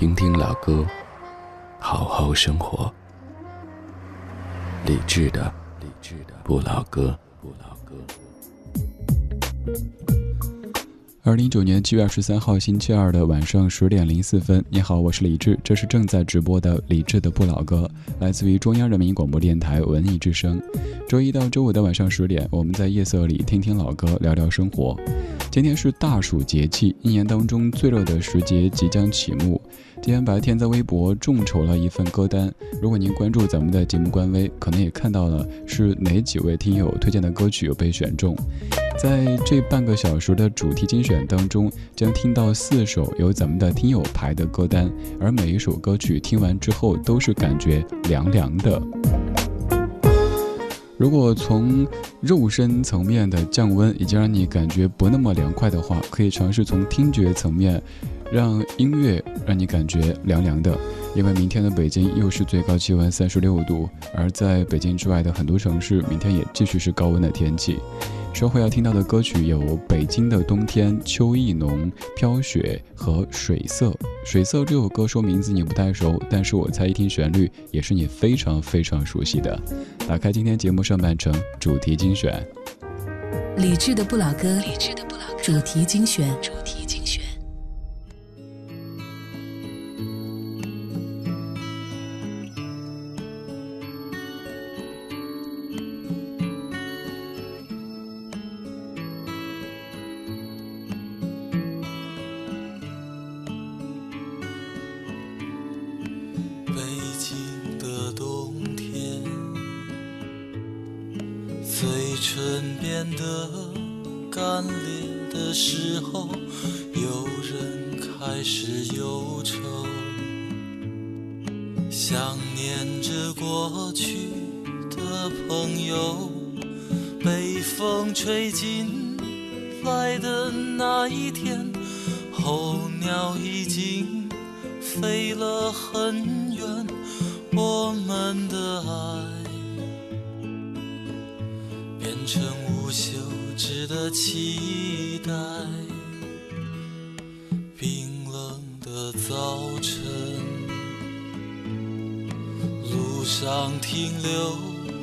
听听老歌，好好生活。理智的，理智的不老歌，不老歌。二零一九年七月二十三号星期二的晚上十点零四分，你好，我是李志，这是正在直播的李志的不老歌，来自于中央人民广播电台文艺之声。周一到周五的晚上十点，我们在夜色里听听老歌，聊聊生活。今天是大暑节气，一年当中最热的时节即将启幕。今天白天在微博众筹了一份歌单，如果您关注咱们的节目官微，可能也看到了是哪几位听友推荐的歌曲有被选中。在这半个小时的主题精选当中，将听到四首由咱们的听友排的歌单，而每一首歌曲听完之后都是感觉凉凉的。如果从肉身层面的降温已经让你感觉不那么凉快的话，可以尝试从听觉层面。让音乐让你感觉凉凉的，因为明天的北京又是最高气温三十六度，而在北京之外的很多城市，明天也继续是高温的天气。稍后要听到的歌曲有《北京的冬天》、《秋意浓》、《飘雪》和《水色》。《水色》这首歌说名字你不太熟，但是我猜一听旋律也是你非常非常熟悉的。打开今天节目上半程主题精选，理智的不老歌，理智的不老歌，主题精选，主题精选。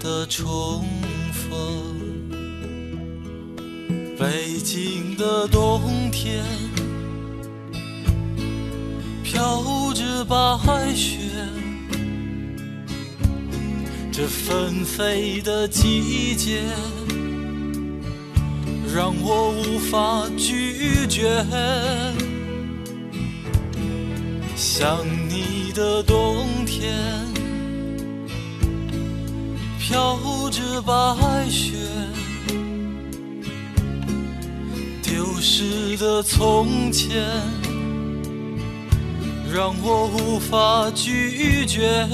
的重逢，北京的冬天飘着白雪，这纷飞的季节让我无法拒绝。想你的冬天。飘着白雪，丢失的从前，让我无法拒绝。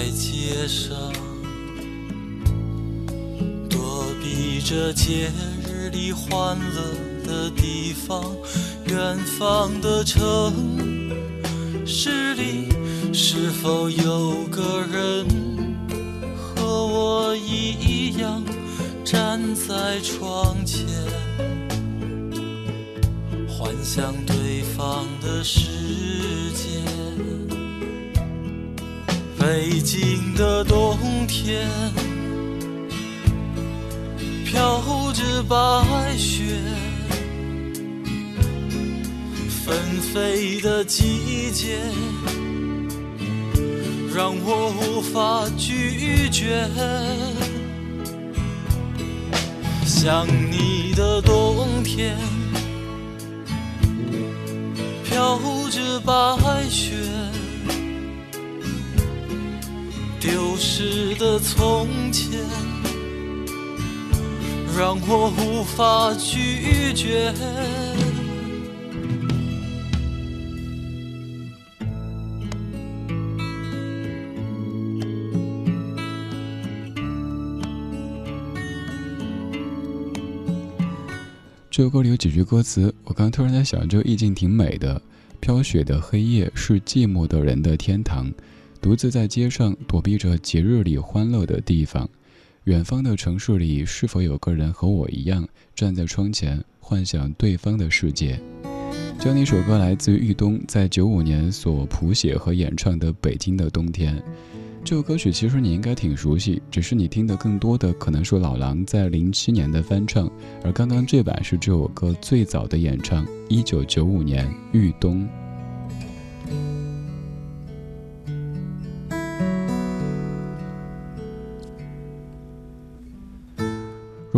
在街上躲避着节日里欢乐的地方远方的城市里是否有个人和我一样站在窗前幻想对方的世界？北京的冬天。飘着白雪，纷飞的季节让我无法拒绝。想你的冬天，飘着白雪，丢失的从前。让我无法拒绝。这首歌里有几句歌词，我刚突然在想，这意境挺美的。飘雪的黑夜是寂寞的人的天堂，独自在街上躲避着节日里欢乐的地方。远方的城市里，是否有个人和我一样站在窗前，幻想对方的世界？教你一首歌来自于豫东，在九五年所谱写和演唱的《北京的冬天》。这首歌曲其实你应该挺熟悉，只是你听的更多的可能是老狼在零七年的翻唱，而刚刚这版是这首歌最早的演唱，一九九五年豫东。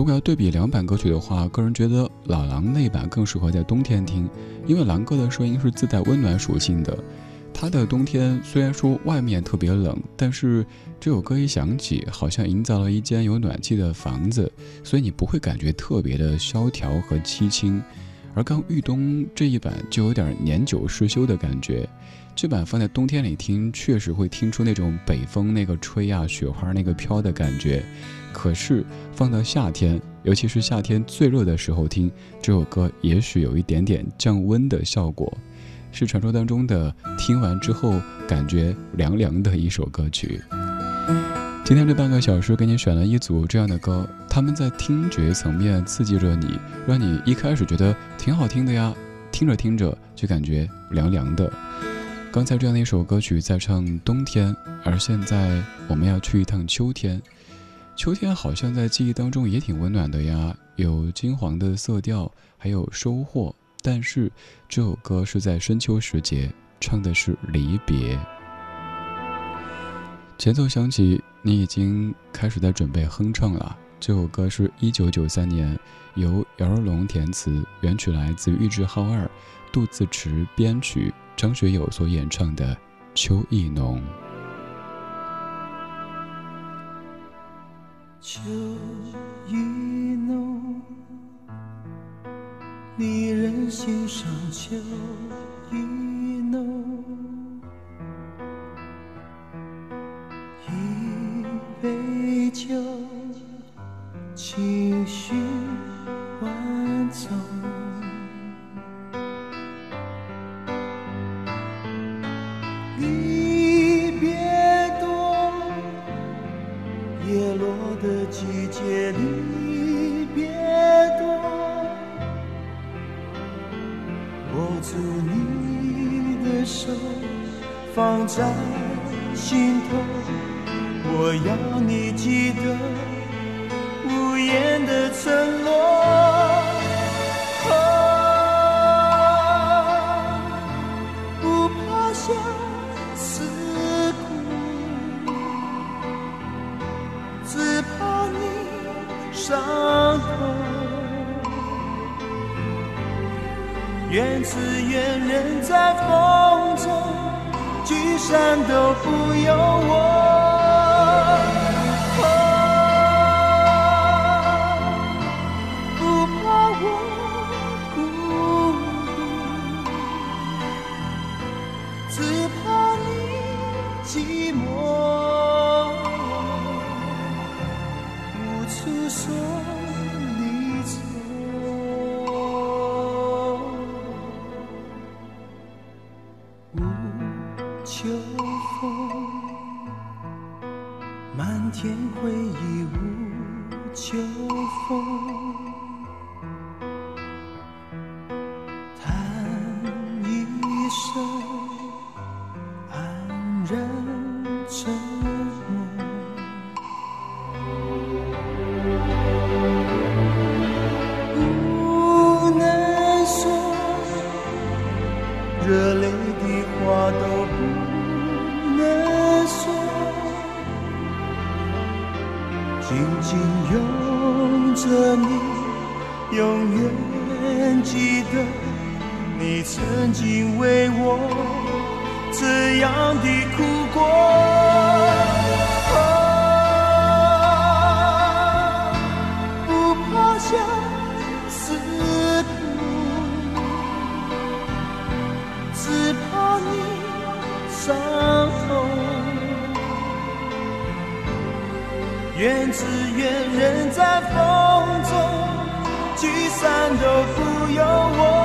如果要对比两版歌曲的话，个人觉得老狼那版更适合在冬天听，因为狼哥的声音是自带温暖属性的。他的冬天虽然说外面特别冷，但是这首歌一响起，好像营造了一间有暖气的房子，所以你不会感觉特别的萧条和凄清。而刚豫东这一版就有点年久失修的感觉。这版放在冬天里听，确实会听出那种北风那个吹啊，雪花那个飘的感觉。可是放到夏天，尤其是夏天最热的时候听这首歌，也许有一点点降温的效果，是传说当中的听完之后感觉凉凉的一首歌曲。今天这半个小时给你选了一组这样的歌，他们在听觉层面刺激着你，让你一开始觉得挺好听的呀，听着听着就感觉凉凉的。刚才这样的一首歌曲在唱冬天，而现在我们要去一趟秋天。秋天好像在记忆当中也挺温暖的呀，有金黄的色调，还有收获。但是这首歌是在深秋时节，唱的是离别。前奏响起，你已经开始在准备哼唱了。这首歌是一九九三年由姚若龙填词，原曲来自玉置浩二，杜自持编曲，张学友所演唱的《秋意浓》。秋意浓，离人心上秋意浓。一杯酒，情绪万种。季节离别多，握住你的手，放在心头。我要你记得无言的承诺。伤口，愿只愿人在风中，聚散都不由我。愿只愿人在风中聚散都不由我。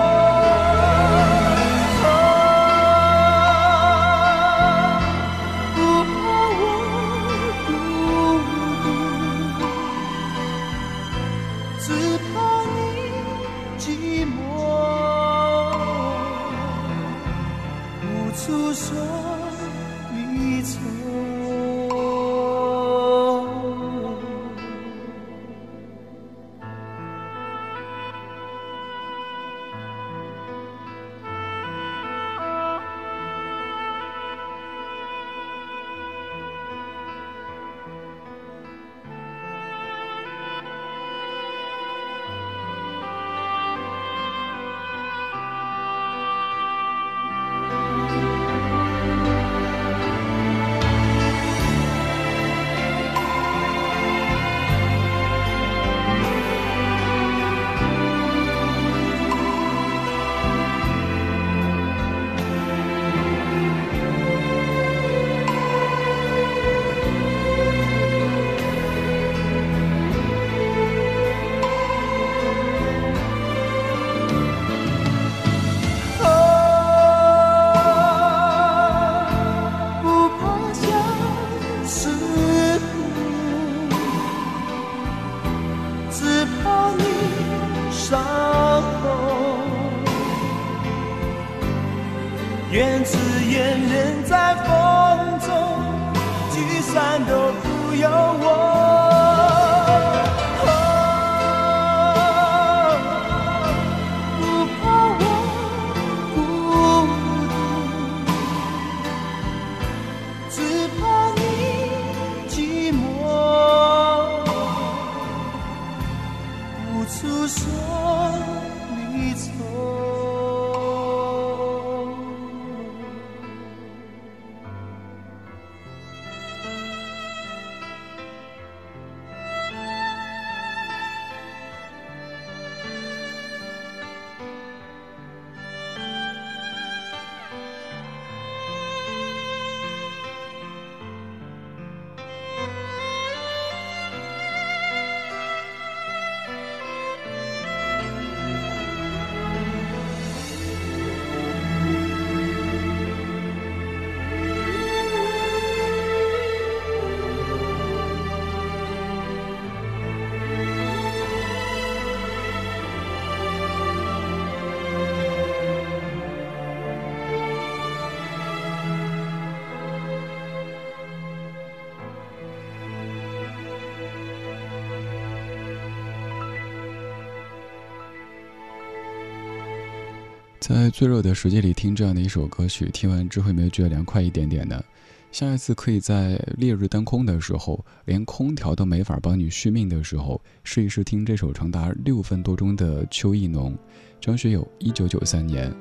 在最热的时间里听这样的一首歌曲，听完之后有没有觉得凉快一点点呢？下一次可以在烈日当空的时候，连空调都没法帮你续命的时候，试一试听这首长达六分多钟的《秋意浓》。张学友，一九九三年。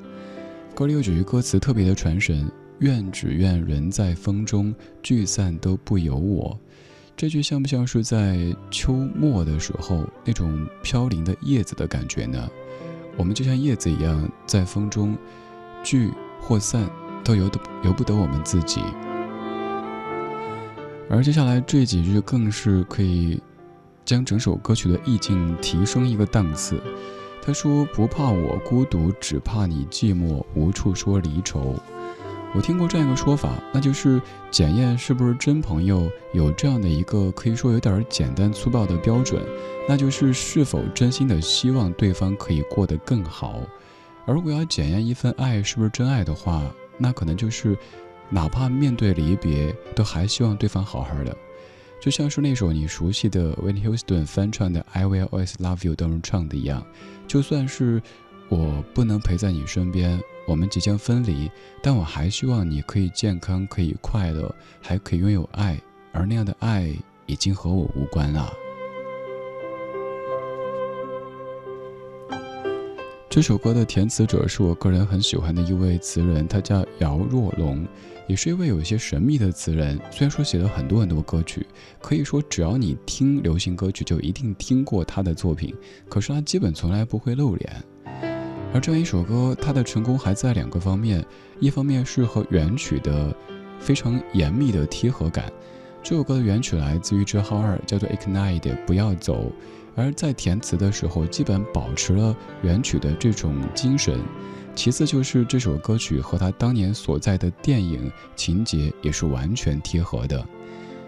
歌里有几句歌词特别的传神：“愿只愿人在风中，聚散都不由我。”这句像不像是在秋末的时候那种飘零的叶子的感觉呢？我们就像叶子一样，在风中聚或散，都由得由不得我们自己。而接下来这几句更是可以将整首歌曲的意境提升一个档次。他说：“不怕我孤独，只怕你寂寞，无处说离愁。”我听过这样一个说法，那就是检验是不是真朋友有这样的一个可以说有点简单粗暴的标准，那就是是否真心的希望对方可以过得更好。而如果要检验一份爱是不是真爱的话，那可能就是，哪怕面对离别，都还希望对方好好的。就像是那首你熟悉的 Whitney Houston 翻唱的《I Will Always Love You》当中唱的一样，就算是我不能陪在你身边。我们即将分离，但我还希望你可以健康，可以快乐，还可以拥有爱，而那样的爱已经和我无关了。这首歌的填词者是我个人很喜欢的一位词人，他叫姚若龙，也是一位有些神秘的词人。虽然说写了很多很多歌曲，可以说只要你听流行歌曲，就一定听过他的作品，可是他基本从来不会露脸。而这样一首歌，它的成功还在两个方面，一方面是和原曲的非常严密的贴合感。这首歌的原曲来自于之号二，叫做《Ignite》，不要走。而在填词的时候，基本保持了原曲的这种精神。其次就是这首歌曲和他当年所在的电影情节也是完全贴合的。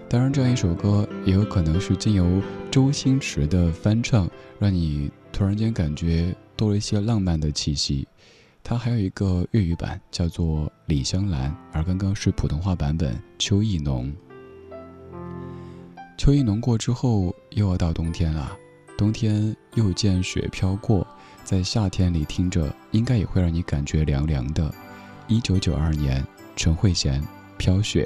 当然，这样一首歌也有可能是经由周星驰的翻唱，让你突然间感觉。多了一些浪漫的气息，它还有一个粤语版叫做《李香兰》，而刚刚是普通话版本《秋意浓》。秋意浓过之后，又要到冬天了。冬天又见雪飘过，在夏天里听着，应该也会让你感觉凉凉的。一九九二年，陈慧娴《飘雪》。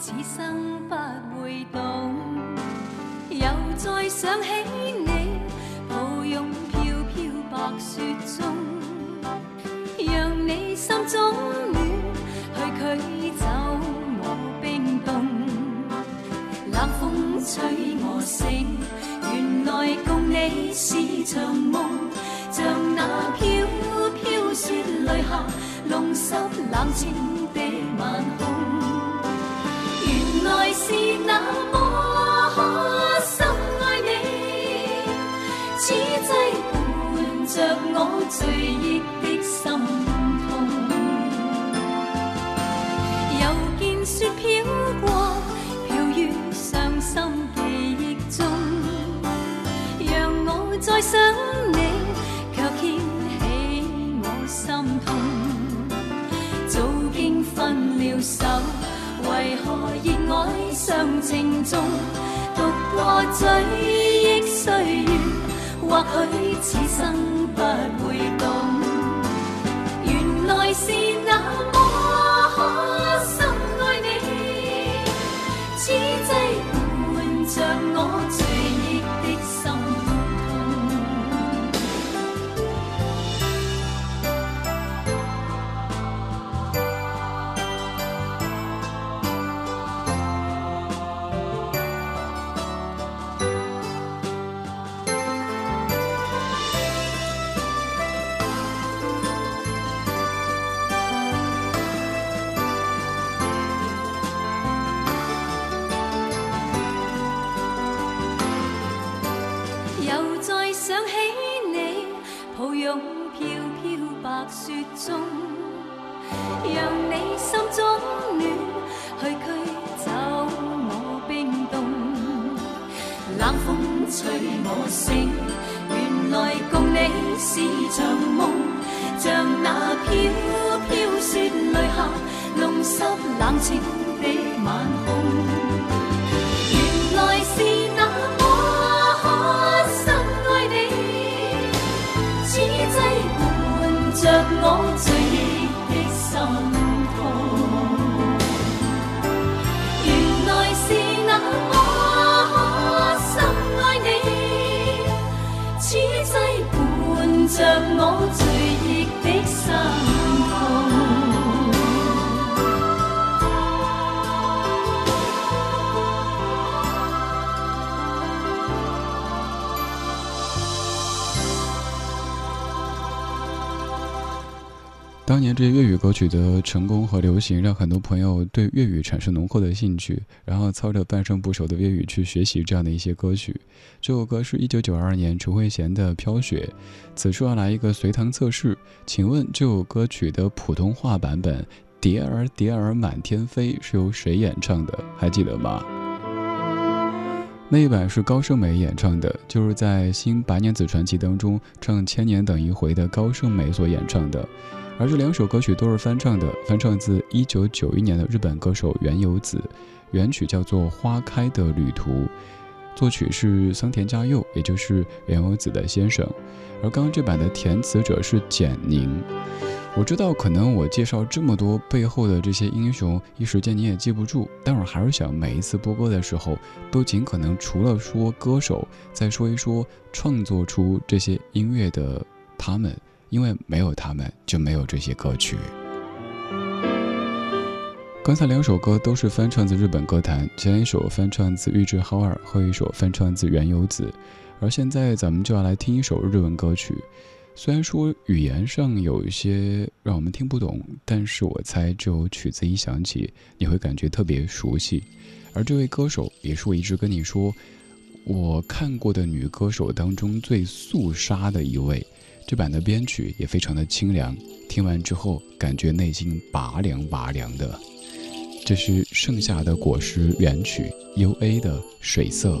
此生不会懂。又再想起你，抱拥飘飘白雪中，让你心中暖，去驱走我冰冻。冷风吹我醒，原来共你是场梦，像那飘飘雪泪下，弄湿冷清的晚空。来是那么深爱你此际伴着我追忆的心痛又见雪飘过飘于伤心记忆中。让我再想你却掀起我心痛早经分了手为何热爱上情重？独过追忆岁月，或许此生不会懂。原来是雪中，让你心中暖，去驱走我冰冻。冷风吹我醒，原来共你是场梦，像那飘飘雪泪下，弄湿冷清的晚空。当年这些粤语歌曲的成功和流行，让很多朋友对粤语产生浓厚的兴趣，然后操着半生不熟的粤语去学习这样的一些歌曲。这首歌是一九九二年陈慧娴的《飘雪》。此处要来一个随堂测试，请问这首歌曲的普通话版本《蝶儿蝶儿满天飞》是由谁演唱的？还记得吗？那一版是高胜美演唱的，就是在《新白娘子传奇》当中唱《千年等一回》的高胜美所演唱的。而这两首歌曲都是翻唱的，翻唱自一九九一年的日本歌手原由子，原曲叫做《花开的旅途》，作曲是桑田佳佑，也就是原由子的先生。而刚刚这版的填词者是简宁。我知道，可能我介绍这么多背后的这些英雄，一时间你也记不住，但我还是想每一次播歌的时候，都尽可能除了说歌手，再说一说创作出这些音乐的他们。因为没有他们，就没有这些歌曲。刚才两首歌都是翻唱自日本歌坛，前一首翻唱自玉置浩二，后一首翻唱自原由子。而现在咱们就要来听一首日文歌曲，虽然说语言上有一些让我们听不懂，但是我猜这首曲子一响起，你会感觉特别熟悉。而这位歌手也是我一直跟你说，我看过的女歌手当中最肃杀的一位。这版的编曲也非常的清凉，听完之后感觉内心拔凉拔凉的。这是《盛夏的果实》原曲，U A 的水色。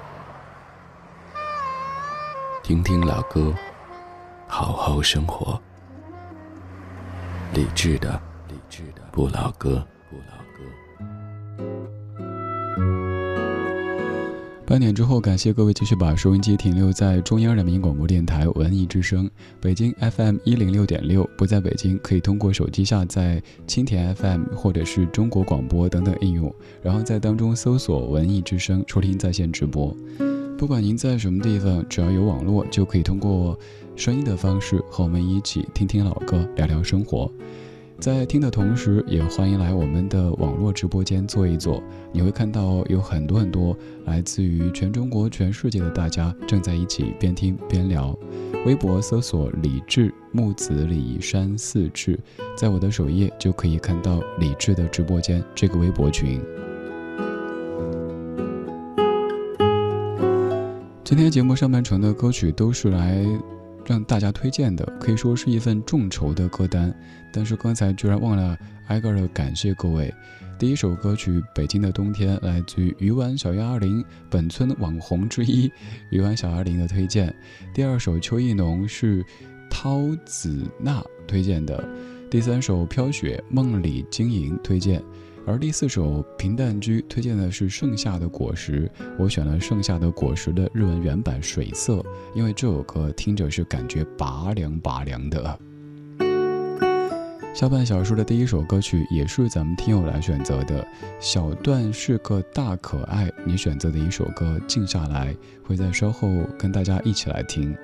听听老歌，好好生活。理智的，理智的不老歌，不老歌。半点之后，感谢各位继续把收音机停留在中央人民广播电台文艺之声，北京 FM 一零六点六。不在北京，可以通过手机下载蜻蜓 FM 或者是中国广播等等应用，然后在当中搜索文艺之声，收听在线直播。不管您在什么地方，只要有网络，就可以通过声音的方式和我们一起听听老歌，聊聊生活。在听的同时，也欢迎来我们的网络直播间坐一坐。你会看到有很多很多来自于全中国、全世界的大家正在一起边听边聊。微博搜索“李志木子李山四志”，在我的首页就可以看到李志的直播间这个微博群。今天节目上半程的歌曲都是来。让大家推荐的可以说是一份众筹的歌单，但是刚才居然忘了挨个的感谢各位。第一首歌曲《北京的冬天》来自于鱼丸小幺二零，本村网红之一鱼丸小二零的推荐。第二首《秋意浓》是涛子娜推荐的。第三首《飘雪梦里晶莹》推荐。而第四首《平淡居》推荐的是《盛夏的果实》，我选了《盛夏的果实》的日文原版《水色》，因为这首歌听着是感觉拔凉拔凉的。下半小说的第一首歌曲也是咱们听友来选择的，小段是个大可爱，你选择的一首歌《静下来》，会在稍后跟大家一起来听。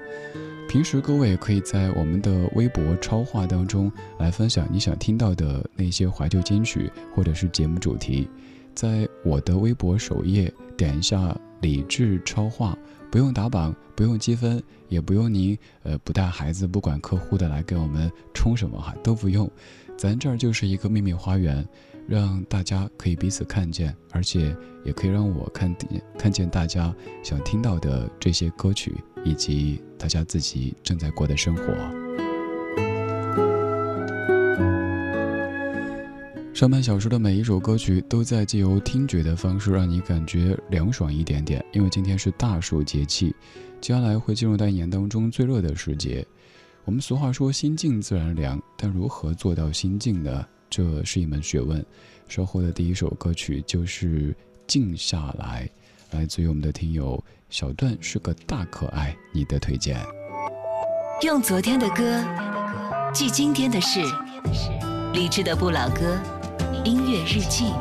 平时各位可以在我们的微博超话当中来分享你想听到的那些怀旧金曲或者是节目主题，在我的微博首页点一下理智超话，不用打榜，不用积分，也不用您呃不带孩子不管客户的来给我们充什么哈都不用，咱这儿就是一个秘密花园。让大家可以彼此看见，而且也可以让我看见看见大家想听到的这些歌曲，以及大家自己正在过的生活。上半小时的每一首歌曲都在借由听觉的方式让你感觉凉爽一点点，因为今天是大暑节气，接下来会进入到一年当中最热的时节。我们俗话说“心静自然凉”，但如何做到心静呢？这是一门学问。稍后的第一首歌曲就是《静下来》，来自于我们的听友小段是个大可爱，你的推荐。用昨天的歌记今天的事，理智的不老歌，音乐日记。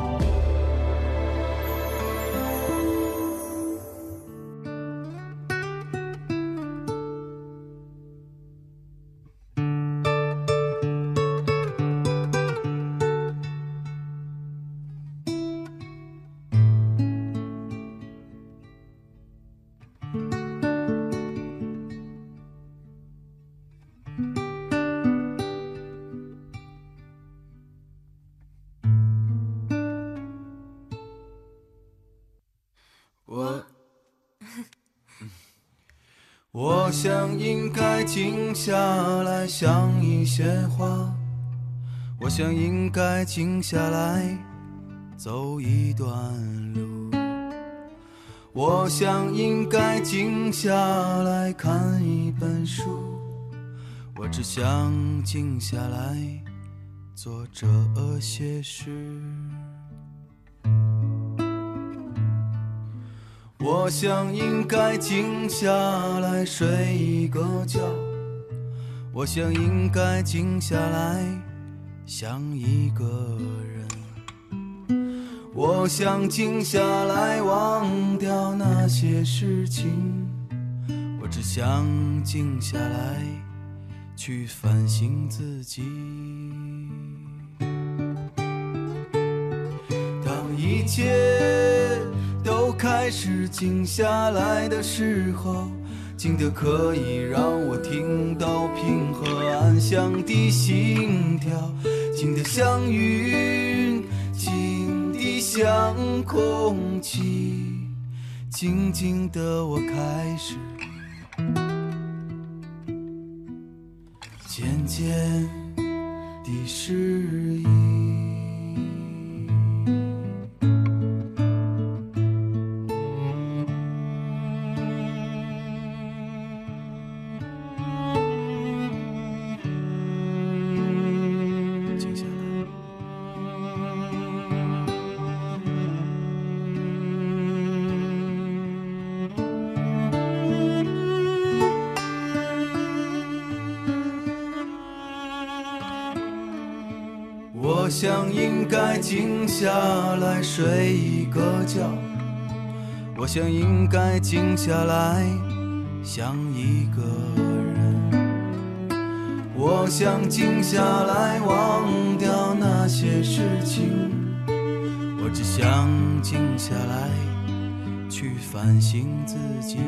我想应该静下来想一些话，我想应该静下来走一段路，我想应该静下来看一本书，我只想静下来做这些事。我想应该静下来睡一个觉，我想应该静下来想一个人，我想静下来忘掉那些事情，我只想静下来去反省自己。当一切。开始静下来的时候，静得可以让我听到平和安详的心跳，静得像云，静得像空气，静静的我开始渐渐地适应。我想应该静下来想一个人，我想静下来忘掉那些事情，我只想静下来去反省自己。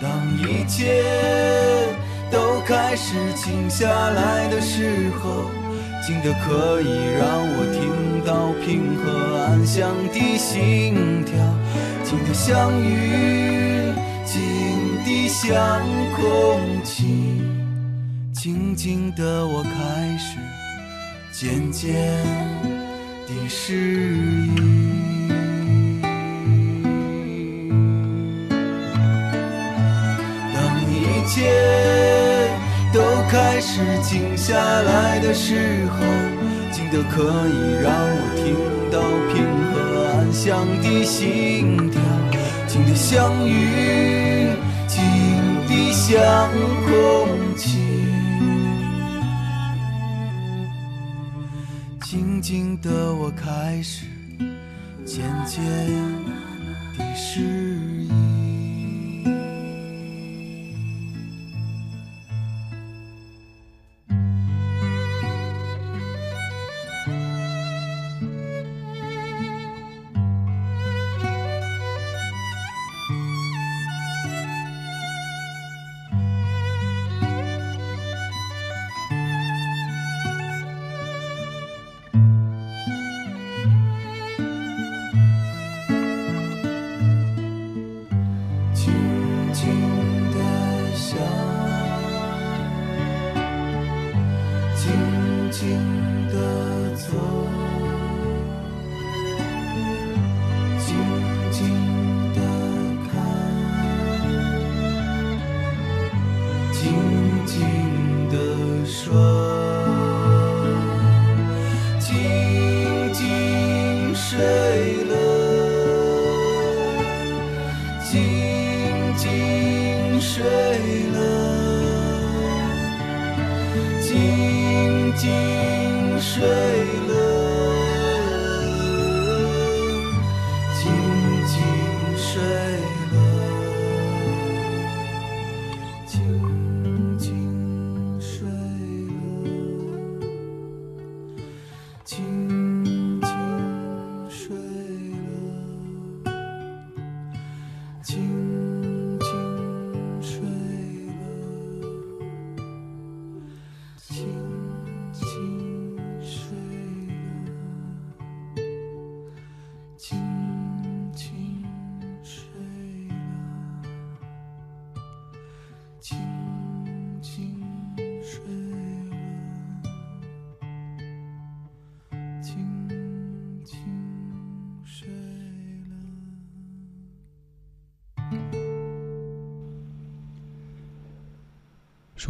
当一切。都开始静下来的时候，静得可以让我听到平和安详的心跳，静的像雨，静的像空气，静静的我开始渐渐地适应。当一切。都开始静下来的时候，静的可以让我听到平和安详的心跳，静的像雨，静的像空气，静静的我开始渐渐的适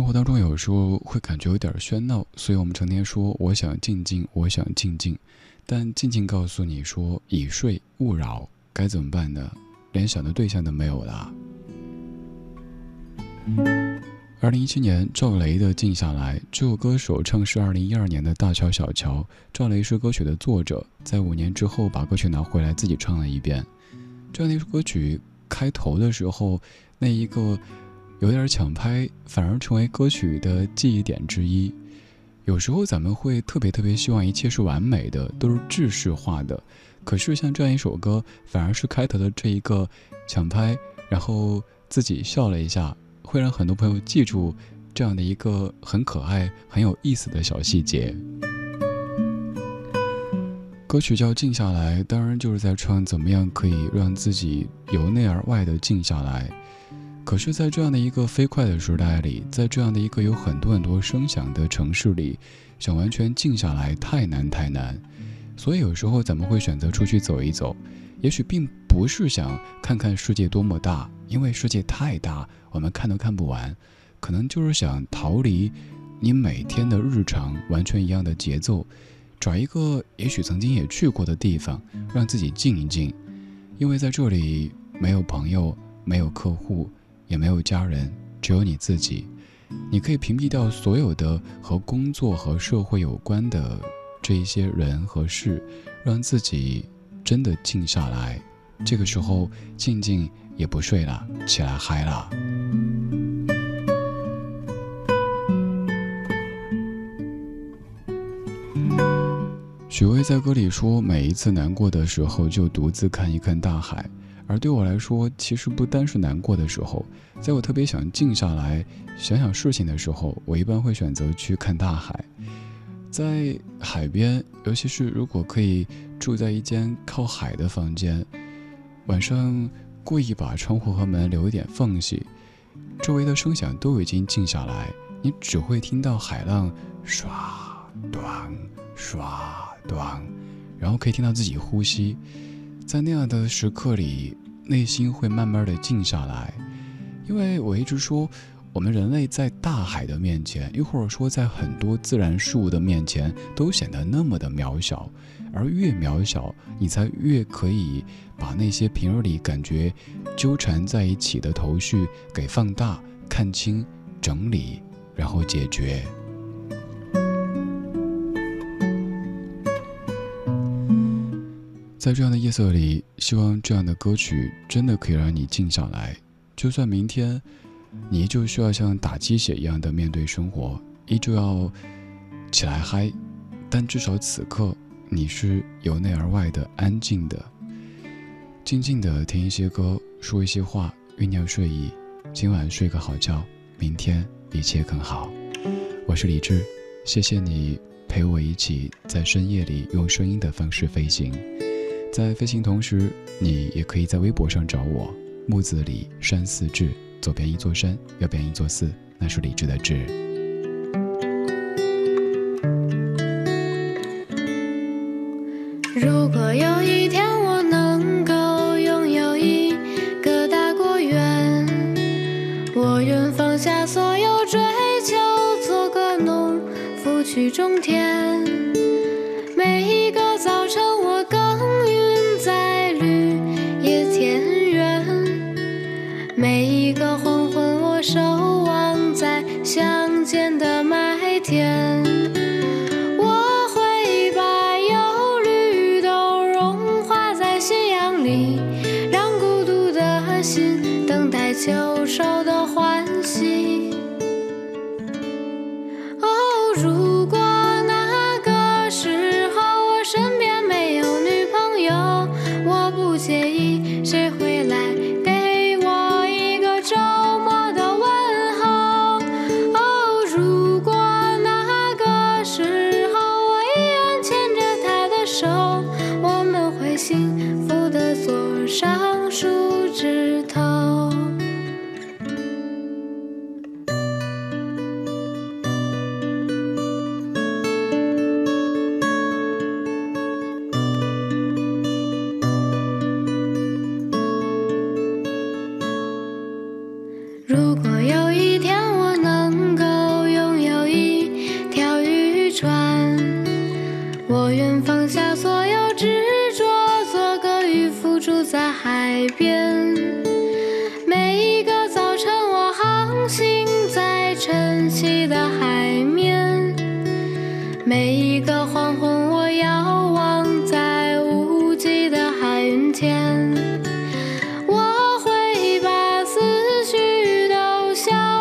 生活当中有时候会感觉有点喧闹，所以我们成天说我想静静，我想静静，但静静告诉你说已睡勿扰，该怎么办呢？连想的对象都没有了。二零一七年，赵雷的《静下来》这首歌手唱是二零一二年的《大乔小乔》，赵雷是歌曲的作者，在五年之后把歌曲拿回来自己唱了一遍。这样的一首歌曲开头的时候，那一个。有点抢拍，反而成为歌曲的记忆点之一。有时候咱们会特别特别希望一切是完美的，都是制式化的。可是像这样一首歌，反而是开头的这一个抢拍，然后自己笑了一下，会让很多朋友记住这样的一个很可爱、很有意思的小细节。歌曲叫《静下来》，当然就是在唱怎么样可以让自己由内而外的静下来。可是，在这样的一个飞快的时代里，在这样的一个有很多很多声响的城市里，想完全静下来太难太难。所以有时候咱们会选择出去走一走，也许并不是想看看世界多么大，因为世界太大，我们看都看不完。可能就是想逃离你每天的日常完全一样的节奏，找一个也许曾经也去过的地方，让自己静一静。因为在这里没有朋友，没有客户。也没有家人，只有你自己，你可以屏蔽掉所有的和工作和社会有关的这一些人和事，让自己真的静下来。这个时候，静静也不睡了，起来嗨了。许巍在歌里说：“每一次难过的时候，就独自看一看大海。”而对我来说，其实不单是难过的时候，在我特别想静下来想想事情的时候，我一般会选择去看大海。在海边，尤其是如果可以住在一间靠海的房间，晚上故意把窗户和门留一点缝隙，周围的声响都已经静下来，你只会听到海浪刷断刷。短，然后可以听到自己呼吸，在那样的时刻里，内心会慢慢的静下来。因为我一直说，我们人类在大海的面前，又或者说在很多自然事物的面前，都显得那么的渺小。而越渺小，你才越可以把那些平日里感觉纠缠在一起的头绪给放大、看清、整理，然后解决。在这样的夜色里，希望这样的歌曲真的可以让你静下来。就算明天，你依旧需要像打鸡血一样的面对生活，依旧要起来嗨，但至少此刻你是由内而外的安静的，静静的听一些歌，说一些话，酝酿睡意。今晚睡个好觉，明天一切更好。我是李志，谢谢你陪我一起在深夜里用声音的方式飞行。在飞行同时，你也可以在微博上找我，木子李山寺志，左边一座山，右边一座寺，那是李志的志。如果有一天我能够拥有一个大果园，我愿放下所有追求，做个农夫去种田。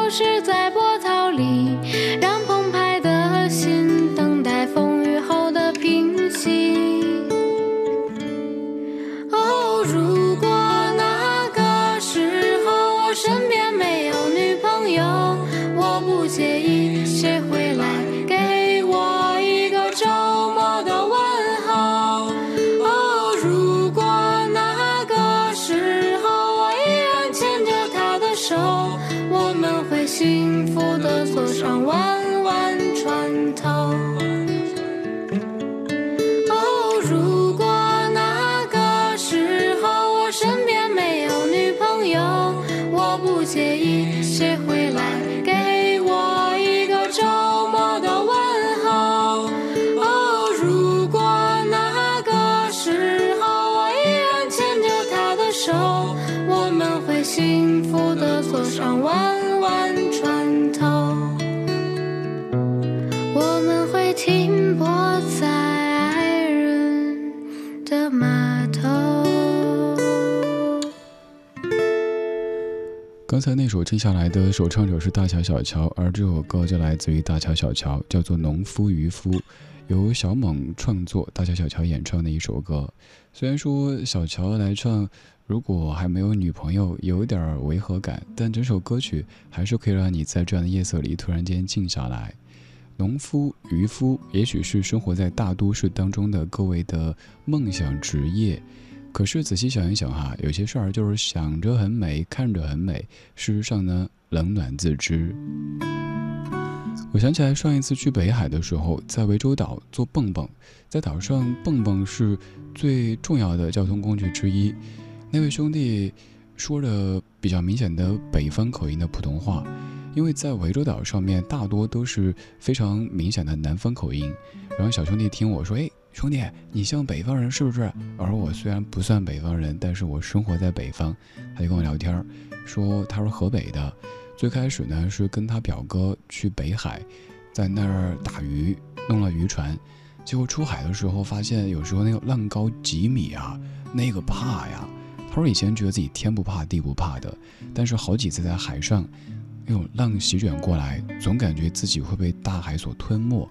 是在刚才那首听下来的首唱者是大乔小乔，而这首歌就来自于大乔小乔，叫做《农夫渔夫》，由小猛创作，大乔小乔演唱的一首歌。虽然说小乔来唱，如果还没有女朋友，有点违和感，但整首歌曲还是可以让你在这样的夜色里突然间静下来。农夫、渔夫，也许是生活在大都市当中的各位的梦想职业。可是仔细想一想哈，有些事儿就是想着很美，看着很美，事实上呢，冷暖自知。我想起来上一次去北海的时候，在涠洲岛坐蹦蹦，在岛上蹦蹦是最重要的交通工具之一。那位兄弟说了比较明显的北方口音的普通话，因为在涠洲岛上面大多都是非常明显的南方口音。然后小兄弟听我说，哎。兄弟，你像北方人是不是？而我虽然不算北方人，但是我生活在北方。他就跟我聊天，说他是河北的，最开始呢是跟他表哥去北海，在那儿打鱼，弄了渔船，结果出海的时候发现有时候那个浪高几米啊，那个怕呀。他说以前觉得自己天不怕地不怕的，但是好几次在海上，那种浪席卷过来，总感觉自己会被大海所吞没。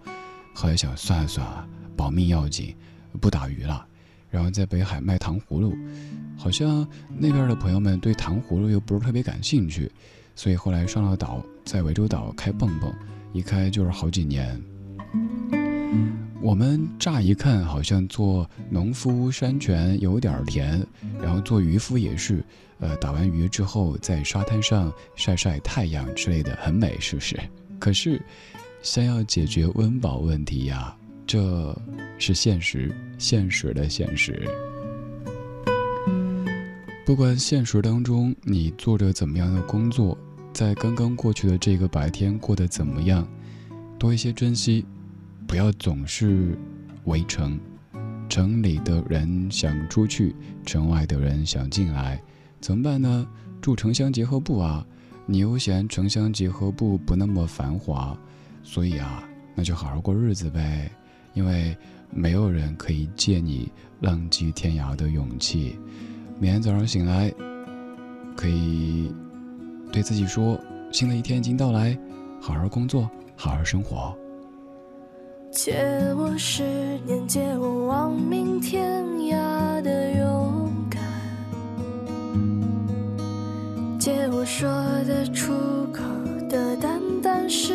后来想算了算了。保命要紧，不打鱼了，然后在北海卖糖葫芦，好像那边的朋友们对糖葫芦又不是特别感兴趣，所以后来上了岛，在涠洲岛开蹦蹦，一开就是好几年。我们乍一看好像做农夫山泉有点甜，然后做渔夫也是，呃，打完鱼之后在沙滩上晒晒太阳之类的，很美，是不是？可是，先要解决温饱问题呀。这是现实，现实的现实。不管现实当中你做着怎么样的工作，在刚刚过去的这个白天过得怎么样，多一些珍惜，不要总是围城。城里的人想出去，城外的人想进来，怎么办呢？住城乡结合部啊！你又嫌城乡结合部不那么繁华，所以啊，那就好好过日子呗。因为没有人可以借你浪迹天涯的勇气。每天早上醒来，可以对自己说：新的一天已经到来，好好工作，好好生活。借我十年，借我亡命天涯的勇敢，借我说得出口的淡淡誓。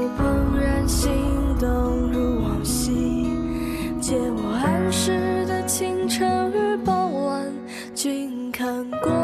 君看过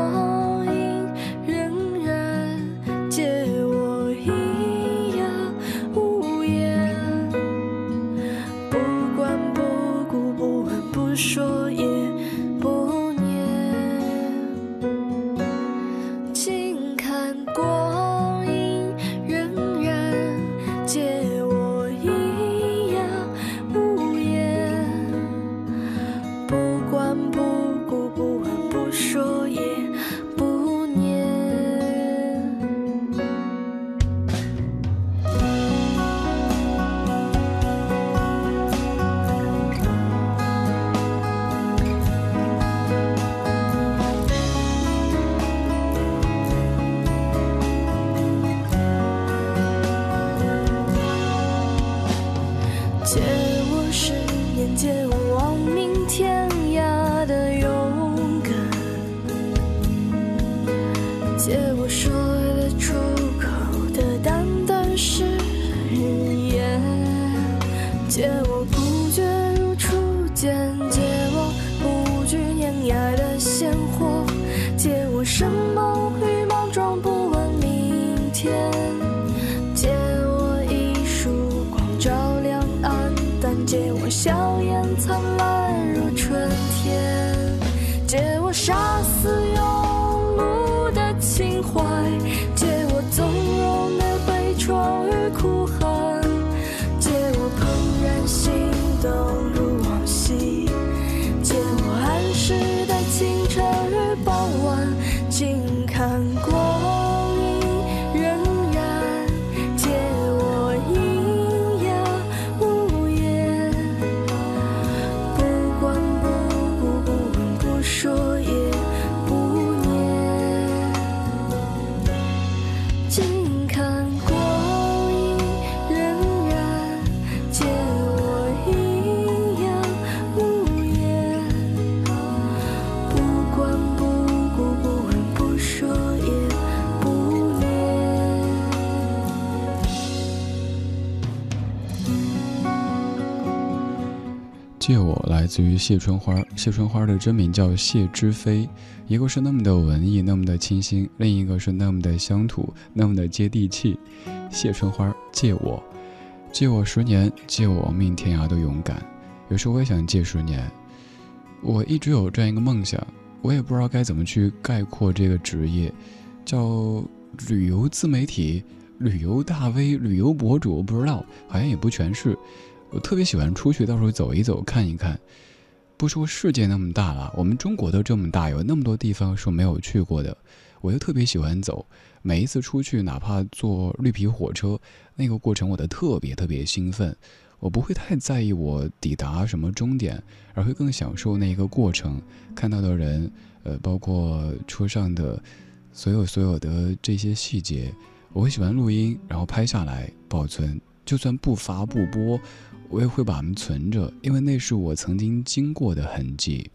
自于谢春花，谢春花的真名叫谢之飞，一个是那么的文艺，那么的清新，另一个是那么的乡土，那么的接地气。谢春花，借我，借我十年，借我亡命天涯的勇敢。有时候我也想借十年。我一直有这样一个梦想，我也不知道该怎么去概括这个职业，叫旅游自媒体、旅游大 V、旅游博主，不知道，好像也不全是。我特别喜欢出去到处走一走，看一看。不说世界那么大了，我们中国都这么大，有那么多地方是没有去过的。我又特别喜欢走，每一次出去，哪怕坐绿皮火车，那个过程我都特别特别兴奋。我不会太在意我抵达什么终点，而会更享受那一个过程，看到的人，呃，包括车上的所有所有的这些细节，我会喜欢录音，然后拍下来保存，就算不发不播。我也会把它们存着，因为那是我曾经经过的痕迹。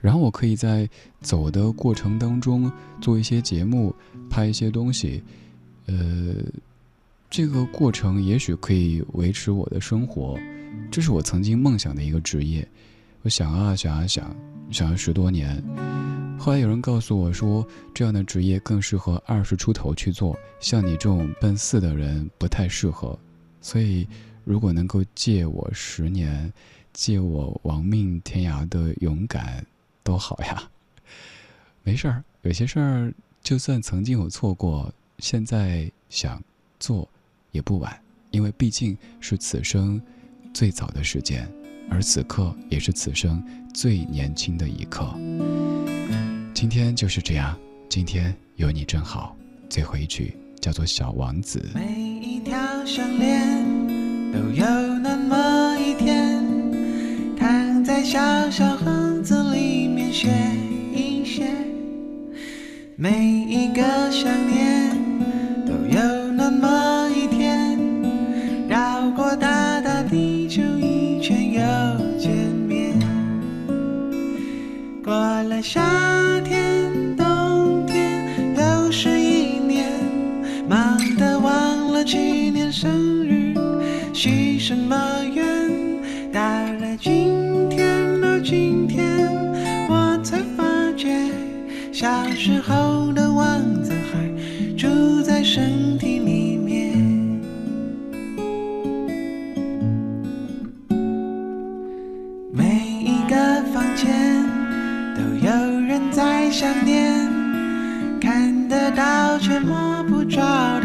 然后我可以在走的过程当中做一些节目，拍一些东西，呃，这个过程也许可以维持我的生活，这是我曾经梦想的一个职业。我想啊想啊想，想了十多年。后来有人告诉我说，这样的职业更适合二十出头去做，像你这种奔四的人不太适合。所以。如果能够借我十年，借我亡命天涯的勇敢，多好呀！没事儿，有些事儿就算曾经有错过，现在想做也不晚，因为毕竟是此生最早的时间，而此刻也是此生最年轻的一刻。今天就是这样，今天有你真好。最后一曲叫做《小王子》。每一条项链。都有那么一天，躺在小小盒子里面写一写。每一个想念，都有那么一天，绕过大大地球一圈又见面。过了夏天、冬天，又是一年，忙得忘了去年生日。什么愿？到了今天，到今天，我才发觉，小时候的王子还住在身体里面。每一个房间都有人在想念，看得到却摸不着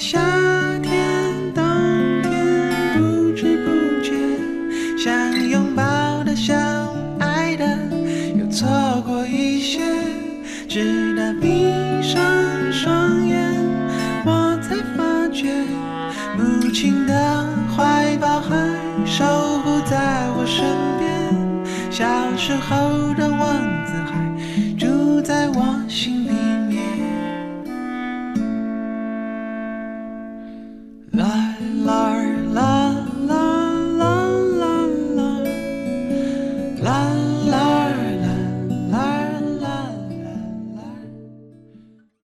了